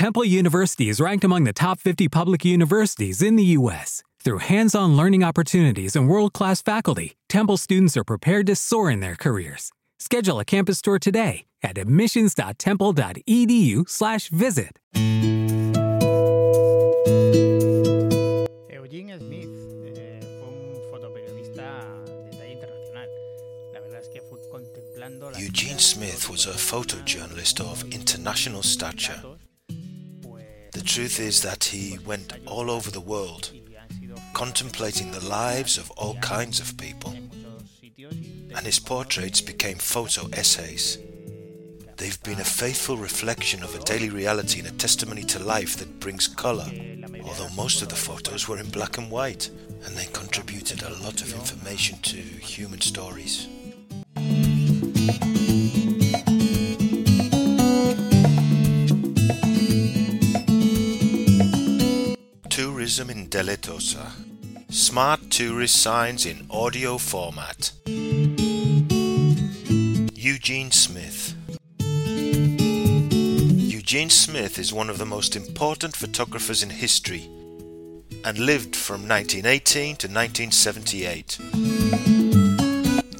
Temple University is ranked among the top 50 public universities in the U.S. Through hands on learning opportunities and world class faculty, Temple students are prepared to soar in their careers. Schedule a campus tour today at admissions.temple.edu/slash visit. Eugene Smith eh, fue un fotoperiodista de talla internacional. La verdad es que fue contemplando Eugene Smith was a photojournalist of international stature. The truth is that he went all over the world, contemplating the lives of all kinds of people, and his portraits became photo essays. They've been a faithful reflection of a daily reality and a testimony to life that brings colour, although most of the photos were in black and white, and they contributed a lot of information to human stories. Tourism in Deleitosa. Smart tourist signs in audio format. Eugene Smith. Eugene Smith is one of the most important photographers in history and lived from 1918 to 1978.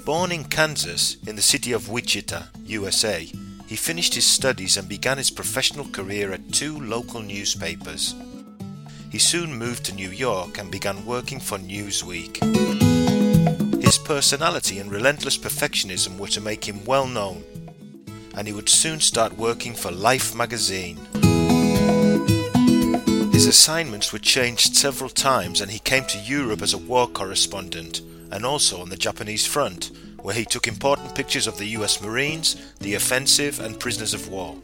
Born in Kansas in the city of Wichita, USA, he finished his studies and began his professional career at two local newspapers. He soon moved to New York and began working for Newsweek. His personality and relentless perfectionism were to make him well known, and he would soon start working for Life magazine. His assignments were changed several times, and he came to Europe as a war correspondent and also on the Japanese front, where he took important pictures of the US Marines, the offensive, and prisoners of war.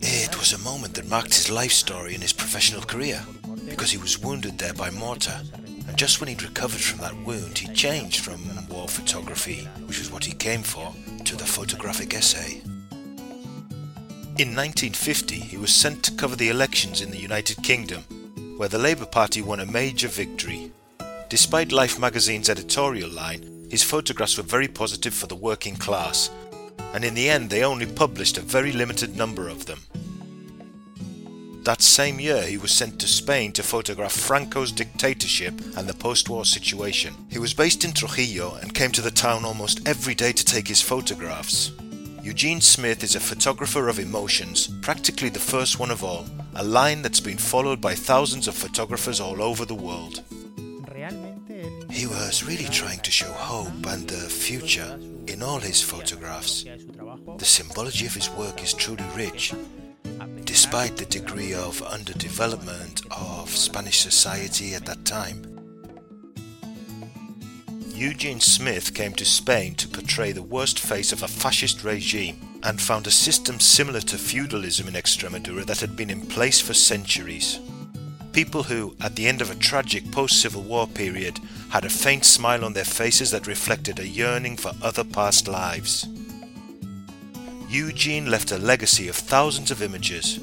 It was a moment that marked his life story and his professional career, because he was wounded there by mortar. And just when he'd recovered from that wound, he changed from war photography, which was what he came for, to the photographic essay. In 1950, he was sent to cover the elections in the United Kingdom, where the Labour Party won a major victory. Despite Life magazine's editorial line, his photographs were very positive for the working class, and in the end they only published a very limited number of them. That same year, he was sent to Spain to photograph Franco's dictatorship and the post war situation. He was based in Trujillo and came to the town almost every day to take his photographs. Eugene Smith is a photographer of emotions, practically the first one of all, a line that's been followed by thousands of photographers all over the world. Was really trying to show hope and the future in all his photographs. The symbology of his work is truly rich, despite the degree of underdevelopment of Spanish society at that time. Eugene Smith came to Spain to portray the worst face of a fascist regime and found a system similar to feudalism in Extremadura that had been in place for centuries. People who, at the end of a tragic post Civil War period, had a faint smile on their faces that reflected a yearning for other past lives. Eugene left a legacy of thousands of images,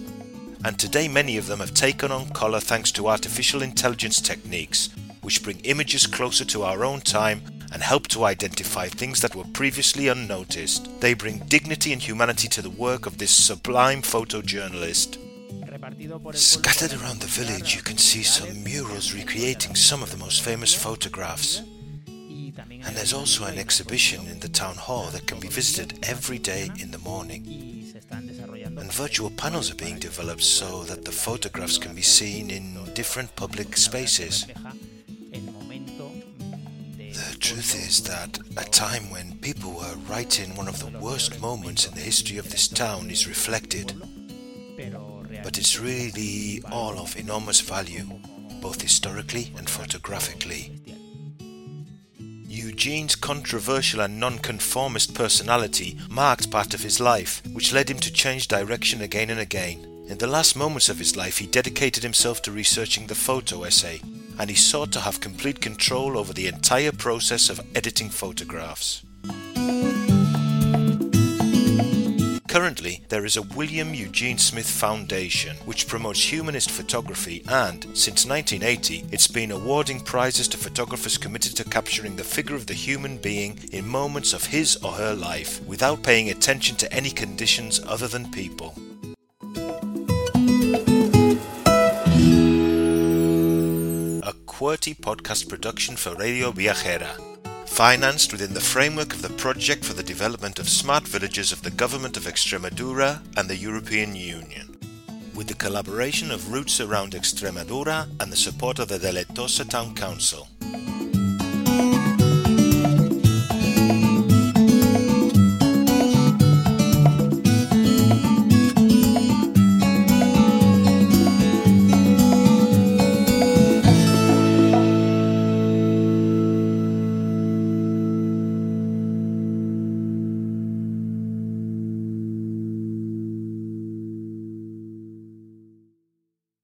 and today many of them have taken on colour thanks to artificial intelligence techniques, which bring images closer to our own time and help to identify things that were previously unnoticed. They bring dignity and humanity to the work of this sublime photojournalist. Repartido por el Scattered around the village, you can see some murals recreating some of the most famous photographs. And there's also an exhibition in the town hall that can be visited every day in the morning. y se están desarrollando And virtual panels are being developed so that the photographs can be seen in different public spaces. refleja el momento de The truth is that a time when people were right in one of the worst moments in the history of this town is reflected, but it's really all of enormous value, both historically and photographically. Eugene's controversial and nonconformist personality marked part of his life, which led him to change direction again and again. In the last moments of his life, he dedicated himself to researching the photo essay, and he sought to have complete control over the entire process of editing photographs. Currently, there is a William Eugene Smith Foundation which promotes humanist photography and, since 1980, it's been awarding prizes to photographers committed to capturing the figure of the human being in moments of his or her life without paying attention to any conditions other than people. A QWERTY podcast production for Radio Viajera financed within the framework of the Project for the Development of Smart Villages of the Government of Extremadura and the European Union, with the collaboration of Roots Around Extremadura and the support of the Deleitosa Town Council.